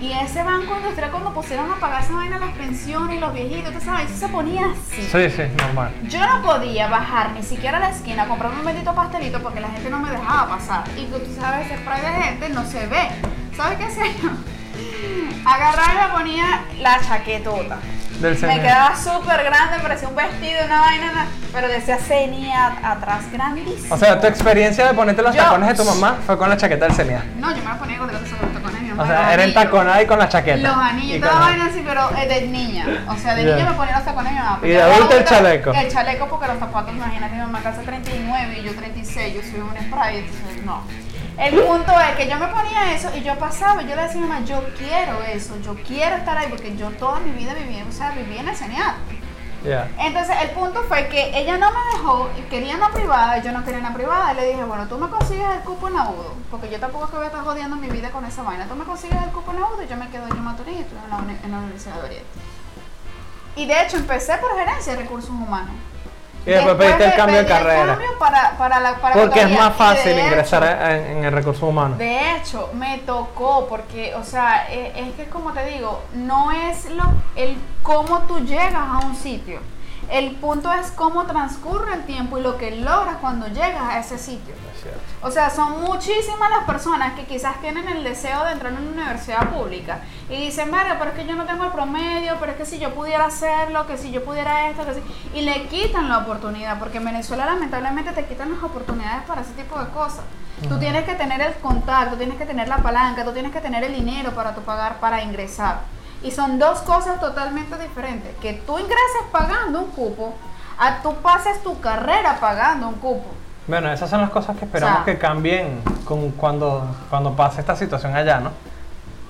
Y ese Banco Industrial, cuando pusieron a pagar esa vaina las pensiones y los viejitos, tú sabes, eso se ponía así. Sí, sí, normal. Yo no podía bajar ni siquiera a la esquina a comprarme un bendito pastelito porque la gente no me dejaba pasar. Y tú, sabes, ese spray de gente no se ve. ¿Sabes qué hacía yo? Agarraba y me ponía la chaquetota. Del Me quedaba súper grande, parecía un vestido, una vaina, na- pero decía CENIAT atrás, grandísimo. O sea, tu experiencia de ponerte los Yo- tacones de tu mamá fue con la chaqueta del CENIAT. no, yo me la ponía con mi mamá. O sea, era entaconada y con la chaqueta. Los anillos, Y toda vaina así, pero eh, de niña. O sea, de Ya. niña me ponía los tacones de mi mamá. Y de adulta el chaleco. El chaleco porque los zapatos, imagínate, mi mamá calza 39 y yo 36, yo soy un spray, entonces no. El punto es que yo me ponía eso y yo pasaba, y yo le decía a mi mamá, yo quiero eso, yo quiero estar ahí porque yo toda mi vida viví, o sea, viví en el CENIAT. Entonces el punto fue que ella no me dejó, quería una privada y yo no quería una privada. Le dije, bueno, tú me consigues el cupo en Agudo, porque yo tampoco es que voy a estar jodiendo mi vida con esa vaina. Tú me consigues el cupo en Agudo y yo me quedo en Maturín y en la, en la Universidad de Oriente. Y de hecho empecé por gerencia de recursos humanos. Y después pediste el cambio de carrera. cambio para, para la para Porque es más fácil ingresar hecho, en, en el recurso humano. de hecho, me tocó porque, o sea, e- es, que como te digo, no es lo, el cómo tú llegas a un sitio. El punto es cómo transcurre el tiempo y lo que logras cuando llegas a ese sitio. O sea, son muchísimas las personas que quizás tienen el deseo de entrar en una universidad pública y dicen, Mario, pero es que yo no tengo el promedio, pero es que si yo pudiera hacerlo, que si yo pudiera esto, que si... Y le quitan la oportunidad, porque en Venezuela lamentablemente te quitan las oportunidades para ese tipo de cosas. Tú tienes que tener el contacto, tienes que tener la palanca, tú tienes que tener el dinero para tu pagar, para ingresar. Y son dos cosas totalmente diferentes. Que tú ingreses pagando un cupo, a tú pases tu carrera pagando un cupo. Bueno, esas son las cosas que esperamos O sea- que cambien con, cuando, cuando pase esta situación allá, ¿no?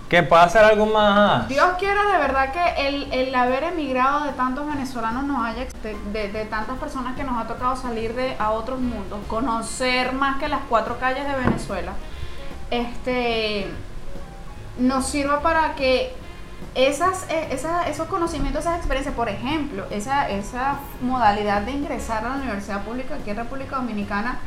Que pueda ser algo más... Dios quiera de verdad que el, el haber emigrado de tantos venezolanos nos haya, de, de- de tantas personas que nos ha tocado salir de, a otros mundos, conocer más que las cuatro calles de Venezuela, este, nos sirva para que esas, eh, esa- esos conocimientos, esas experiencias, por ejemplo, esa, esa modalidad de ingresar a la universidad pública aquí en República Dominicana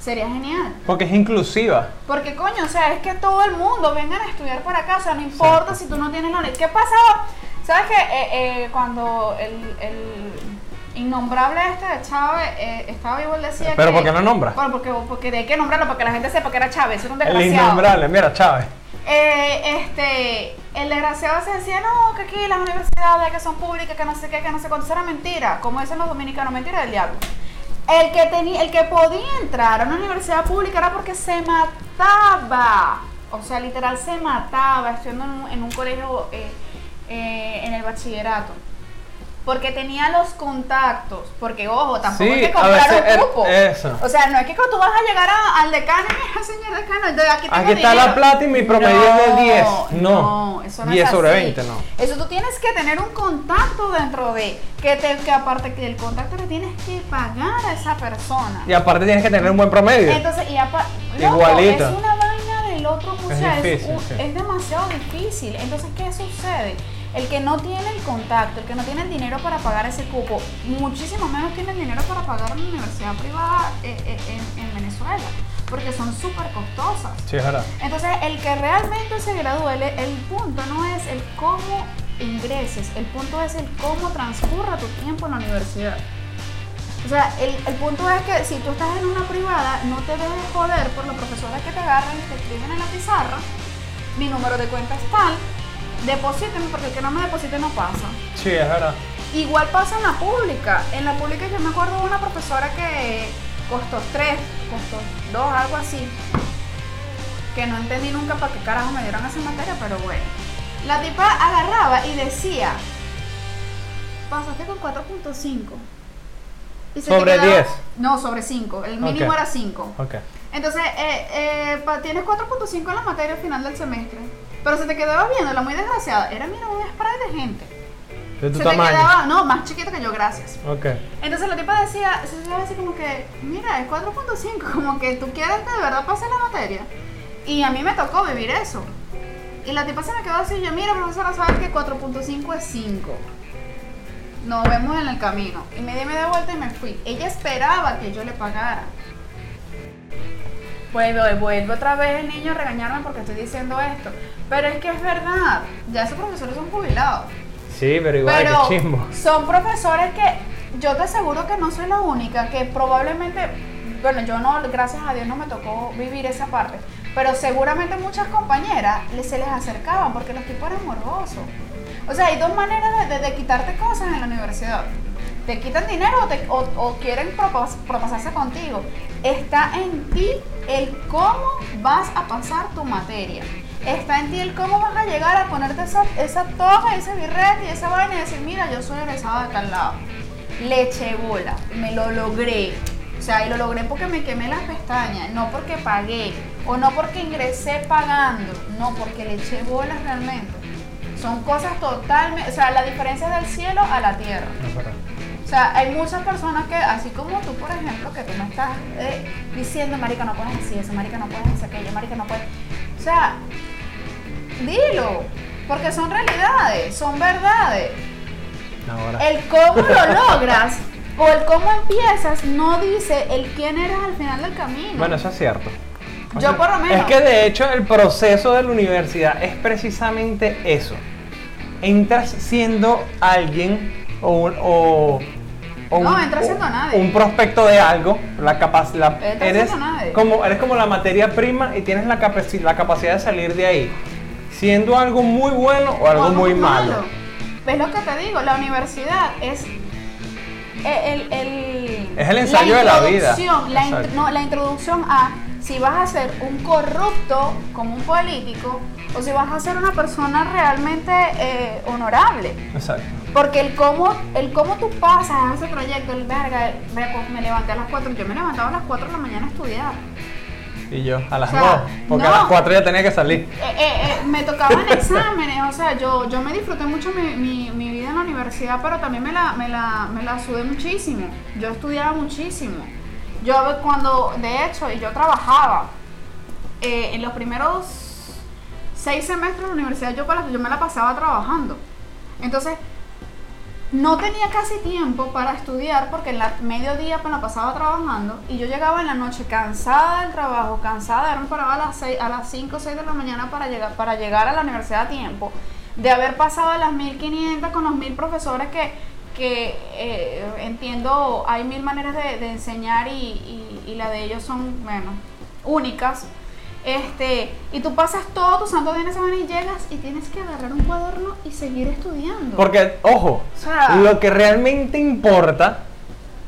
sería genial. Porque es inclusiva. Porque coño, o sea, es que todo el mundo vengan a estudiar para acá, o sea, no importa si tú no tienes la ¿Qué pasaba? ¿Sabes que eh, eh, cuando el, el innombrable este de Chávez eh, estaba vivo, él decía Pero que... ¿por qué lo nombra? Bueno, porque, porque hay que nombrarlo, para que la gente sepa que era Chávez, era un El desgraciado. innombrable, mira, Chávez. Eh, este, el desgraciado se decía, no, que aquí las universidades que son públicas, que no sé qué, que no sé cuánto, era mentira, como dicen los dominicanos, mentira del diablo. El que tenía, el que podía entrar a una universidad pública era porque se mataba, o sea, literal se mataba estudiando en un, en un colegio, eh, eh, en el bachillerato. Porque tenía los contactos. Porque, ojo, tampoco Sí, hay que comprar un cupo. eso. O sea, no es que cuando tú vas a llegar a- al decano, mira, señor decano, entonces aquí tengo Aquí está dinero. la plata y mi promedio es de 10. No. No, eso no 10 es sobre así. 20, no. Eso tú tienes que tener un contacto dentro de, que, te, que aparte que el contacto le tienes que pagar a esa persona. Y aparte tienes que tener un buen promedio. Entonces, y apa- Igualito. es una vaina del otro o sea, es, difícil, un- sí. es demasiado difícil. Entonces, ¿qué sucede? El que no tiene el contacto, el que no tiene el dinero para pagar ese cupo, muchísimo menos tiene el dinero para pagar una universidad privada eh, eh, en, en Venezuela, porque son súper costosas. Sí, es verdad. Entonces, el que realmente se gradúe, el, el punto no es el cómo ingreses, el punto es el cómo transcurra tu tiempo en la universidad. O sea, el, el punto es que si tú estás en una privada, no te dejes joder por los profesores que te agarran y te escriben en la pizarra, mi número de cuenta es tal, deposíteme porque el que no me deposite no pasa. Sí, es verdad. Igual pasa en la pública. En la pública yo me acuerdo de una profesora que costó tres, costó dos, algo así. Que no entendí nunca para qué carajo me dieron esa materia, pero bueno. La tipa agarraba y decía, pasaste con 4.5. Y se te ¿Sobre quedaba- 10? No, sobre 5. El mínimo era 5. Ok. Entonces, eh, eh, tienes 4.5 en la materia al final del semestre. Pero se te quedaba viéndola muy desgraciada. Era, mira, un spray de gente. De tu Se te quedaba, no, más chiquito que yo, gracias. Ok. Entonces la tipa decía, se quedaba así como que, mira, es 4.5, como que tú quieres que de verdad pase la materia. Y a mí me tocó vivir eso. Y la tipa se me quedó así, yo, mira, profesora, sabes que 4.5 es 5. Nos vemos en el camino. Y me di media vuelta y me fui. Ella esperaba que yo le pagara. Vuelve, vuelve otra vez el niño a regañarme porque estoy diciendo esto. Pero es que es verdad, ya esos profesores son jubilados. Sí, pero igual Pero chimbo. son profesores que yo te aseguro que no soy la única, que probablemente, bueno, yo no, gracias a Dios no me tocó vivir esa parte, pero seguramente muchas compañeras se les acercaban porque los tipos eran morbosos. O sea, hay dos maneras de, de- de quitarte cosas en la universidad. Te quitan dinero o, te- o- quieren propasarse contigo. Está en ti el cómo vas a pasar tu materia. Está en ti el cómo vas a llegar a ponerte esa, esa toga, ese birrete y esa vaina y decir, mira, yo soy egresada de tal lado. Le eché bola, me lo logré. O sea, y lo logré porque me quemé las pestañas, no porque pagué, o no porque ingresé pagando, no porque le eché bolas realmente. Son cosas totalmente, o sea, la diferencia del cielo a la tierra. Es verdad. O sea, hay muchas personas que, así como tú, por ejemplo, que tú me estás eh, diciendo, marica, no puedes decir eso, marica, no puedes decir aquello, marica, no puedes... O sea, dilo, porque son realidades, son verdades. Ahora. El cómo lo logras o el cómo empiezas no dice el quién eres al final del camino. Bueno, eso es cierto. O Yo por lo menos. Es que de hecho el proceso de la universidad es precisamente eso. Entras siendo alguien o o, o No, un- entras siendo o- nadie. un prospecto de algo. La Entras eres, como, eres como la materia prima y tienes la, capaci- la capacidad de salir de ahí. Siendo algo muy bueno o algo o muy malo. ¿Ves lo que te digo? La universidad es el, el- Es el ensayo de la vida. La, no, la introducción a si vas a ser un corrupto como un político o si vas a ser una persona realmente eh, honorable. Exacto. Porque el cómo, el cómo tú pasas ese trayecto, el verga, me levanté a las 4, yo me levantaba a las 4 de la mañana a estudiar. Y yo, a las O sea, 2, porque a las 4 ya tenía que salir. Eh, eh, eh, me tocaban exámenes, o sea, yo, yo me disfruté mucho mi, mi- mi vida en la universidad, pero también me la, me, la, me la sudé muchísimo. Yo estudiaba muchísimo. Yo cuando, de hecho, y yo trabajaba, eh, en los primeros seis semestres de la universidad yo, para- yo me la pasaba trabajando. Entonces, no tenía casi tiempo para estudiar porque en la mediodía me la pasaba trabajando y yo llegaba en la noche cansada del trabajo, cansada, yo me paraba a las, seis- a las 5 o 6 de la mañana para llegar, para llegar a la universidad a tiempo, de haber pasado a las 1500 con los mil profesores que, que eh, entiendo, hay mil maneras de, enseñar y, y- y la de ellos son, bueno, únicas. Este, y tú pasas todo tu santo día en esa manera y llegas y tienes que agarrar un cuaderno y seguir estudiando. Porque, ojo, O sea- lo que realmente importa,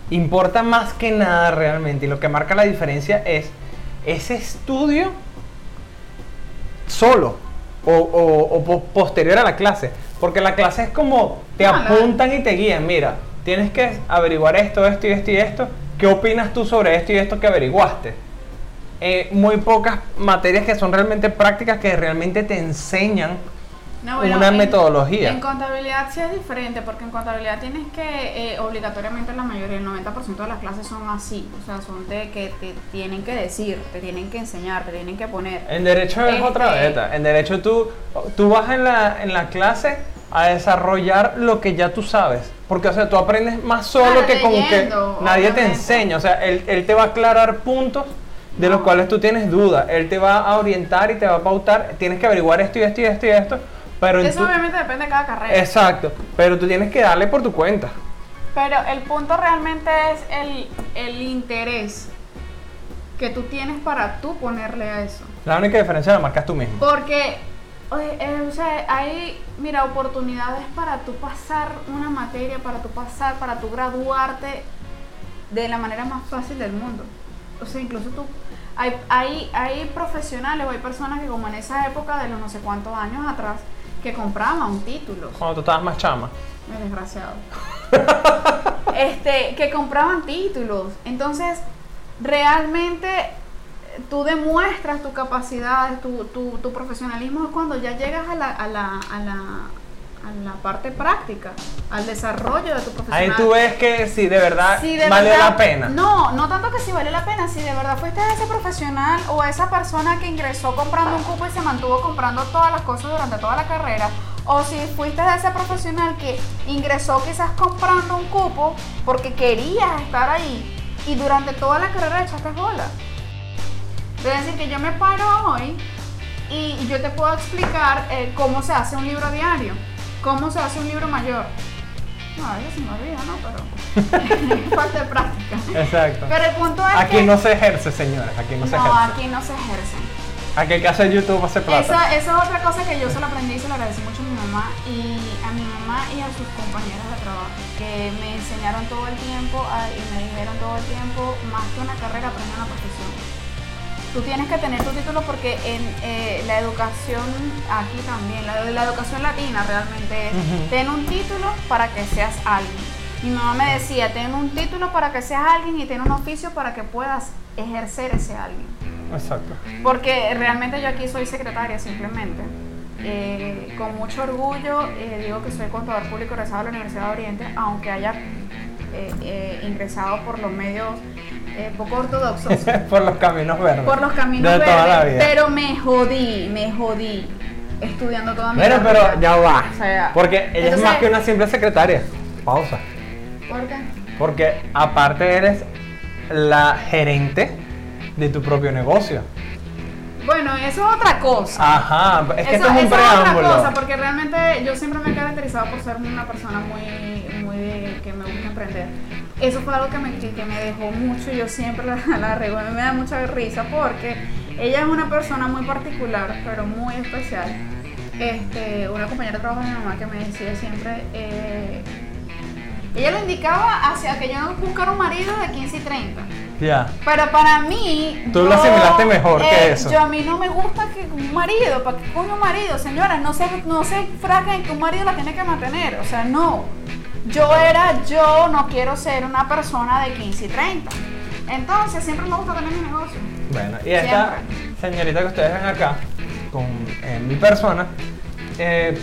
importa más que nada realmente, y lo que marca la diferencia es ese estudio solo o, o- o po- posterior a la clase. Porque la clase es como te No, apuntan y te guían. Mira, tienes que averiguar esto, esto y esto y esto. ¿Qué opinas tú sobre esto y esto que averiguaste? Eh, muy pocas materias que son realmente prácticas que realmente te enseñan No, bueno, una en- metodología. En contabilidad sí es diferente, porque en contabilidad tienes que, eh, obligatoriamente la mayoría, el 90% de las clases son así, o sea, son de que te tienen que decir, te tienen que enseñar, te tienen que poner. En derecho es Este- otra beta. En derecho tú, tú vas en la, en la clase a desarrollar lo que ya tú sabes. Porque, o sea, tú aprendes más solo que con leyendo, que nadie te obviamente. enseña. O sea, él, él te va a aclarar puntos de los cuales tú tienes dudas. Él te va a orientar y te va a pautar. Tienes que averiguar esto y esto y esto y esto. Pero Eso tu- obviamente depende de cada carrera. Exacto. Pero tú tienes que darle por tu cuenta. Pero el punto realmente es el, el interés que tú tienes para tú ponerle a eso. La única diferencia la marcas tú mismo. Porque, oye, eh, o sea, hay, mira, oportunidades para tú pasar una materia, para tú pasar, para tú graduarte de la manera más fácil del mundo. O sea, incluso tú, hay, hay, hay profesionales o hay personas que como en esa época de los no sé cuántos años atrás, que compraban títulos. Cuando tú estabas más chama. Desgraciado. este, que compraban títulos. Entonces, realmente tú demuestras tu capacidad, tu, tu, tu profesionalismo es cuando ya llegas a la, a la, a la, a la parte práctica, al desarrollo de tu profesional. Ahí tú ves que si de verdad de verdad- la pena. No, no tanto que si vale la pena, si de verdad fuiste ese profesional o esa persona que ingresó comprando un cupo y se mantuvo comprando todas las cosas durante toda la carrera, o si fuiste ese profesional que ingresó quizás comprando un cupo porque querías estar ahí y durante toda la carrera echaste bola. Es decir, que yo me paro hoy y yo te puedo explicar eh, cómo se hace un libro diario, cómo se hace un libro mayor. No, a veces se me olvida, ¿no? Pero falta de práctica. Exacto. Pero el punto es Aquí que no se ejerce, señores. Aquí no se no, ejerce. aquí no se ejerce. Aquí el que hace YouTube hace plata. Esa, esa es otra cosa que yo se lo aprendí y se lo agradecí mucho a mi mamá y a mi mamá y a sus compañeras de trabajo que me enseñaron todo el tiempo y me dijeron todo el tiempo más que una carrera aprende una profesión. Tú tienes que tener tu título porque en eh, la educación aquí también, la, la educación latina realmente es Ujú. ten un título para que seas alguien. Mi mamá me decía, ten un título para que seas alguien y ten un oficio para que puedas ejercer ese alguien. Exacto. Porque realmente yo aquí soy secretaria simplemente. Eh, con mucho orgullo eh, digo que soy contador público egresado de la Universidad de Oriente, aunque haya eh, eh, ingresado por los medios eh, poco ortodoxos, por los caminos verdes. por los caminos de toda la verdes, vida. pero me jodí, me jodí estudiando toda mi Bueno, carrera. pero ya va. O sea, Porque ella es más que una simple secretaria. Pausa. ¿Por qué? Porque aparte eres la gerente de tu propio negocio. Bueno, eso es otra cosa. Ajá, es que Eso- esto es un eso otra preámbulo. cosa, porque realmente yo siempre me he caracterizado por ser una persona muy, muy que me gusta emprender. Eso fue algo que me, que me dejó mucho y yo siempre la, la arreglo. A mí me da mucha risa porque ella es una persona muy particular, pero muy especial. Este, una compañera de trabajo de mi mamá que me decía siempre, eh, ella lo indicaba hacia que yo no buscara un marido de 15 y 30. Ya. Pero para mí. Tú lo asimilaste mejor que eso. Yo a mí no me gusta que un marido, ¿para qué coño un marido? Señoras, no se, no se fraquen que un marido la tiene que mantener. O sea, no. Yo era, yo no quiero ser una persona de 15 y 30. Entonces, siempre me gusta tener mi negocio. Bueno, y esta señorita que ustedes ven acá, con eh, mi persona, eh,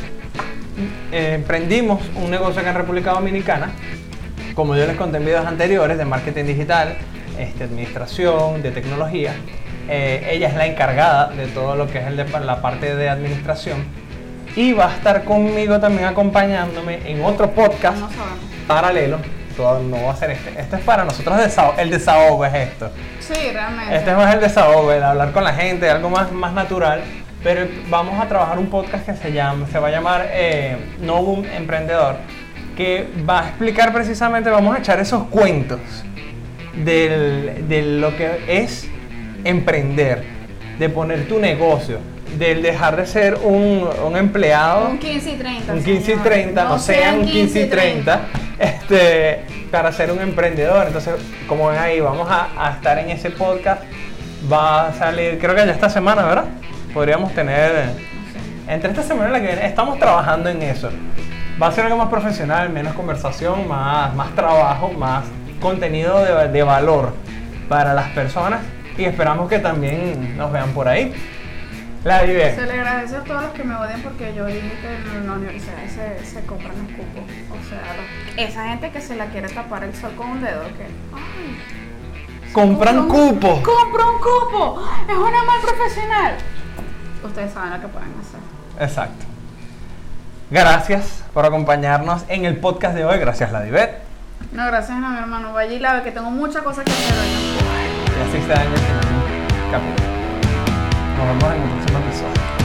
eh, emprendimos un negocio acá en República Dominicana. Como yo les conté en videos anteriores de marketing digital, este, administración, de tecnología. Eh, ella es la encargada de todo lo que es el de- la parte de administración. Y va a estar conmigo también acompañándome en otro podcast No paralelo. Todo no va a ser este. Esto es para nosotros el desahogo es esto. Sí, realmente. Este es más el desahogo, el hablar con la gente, algo más, más natural. Pero vamos a trabajar un podcast que se llama, se va a llamar eh, No Boom Emprendedor, que va a explicar precisamente, vamos a echar esos cuentos del- de lo que es emprender, de poner tu negocio, del dejar de ser un, un empleado Un 15 y 30. un 15 y señor. 30, no, sean 15 y 30, 30. este, para ser un emprendedor. Entonces, como ven ahí, vamos a, a estar en ese podcast. Va a salir, creo que ya esta semana, ¿verdad? Podríamos tener entre esta semana y la que viene estamos trabajando en eso. Va a ser algo más profesional, menos conversación, más, más trabajo, más contenido de, de valor para las personas y esperamos que también nos vean por ahí. La Vive. Se le agradece a todos los que me odian porque yo dije que en la universidad se, se compran los cupos. O sea, esa gente que se la quiere tapar el sol con un dedo, que. Ay, Compran cupos. ¡Compra un cupo! ¡Es una mal profesional! Ustedes saben lo que pueden hacer. Exacto. Gracias por acompañarnos en el podcast de hoy. Gracias, Ladivet. No, gracias a mi hermano. Vaya y lave, que tengo muchas cosas que hacer hoy. Y así se daña el primer capítulo. Nos vemos en el próximo episodio.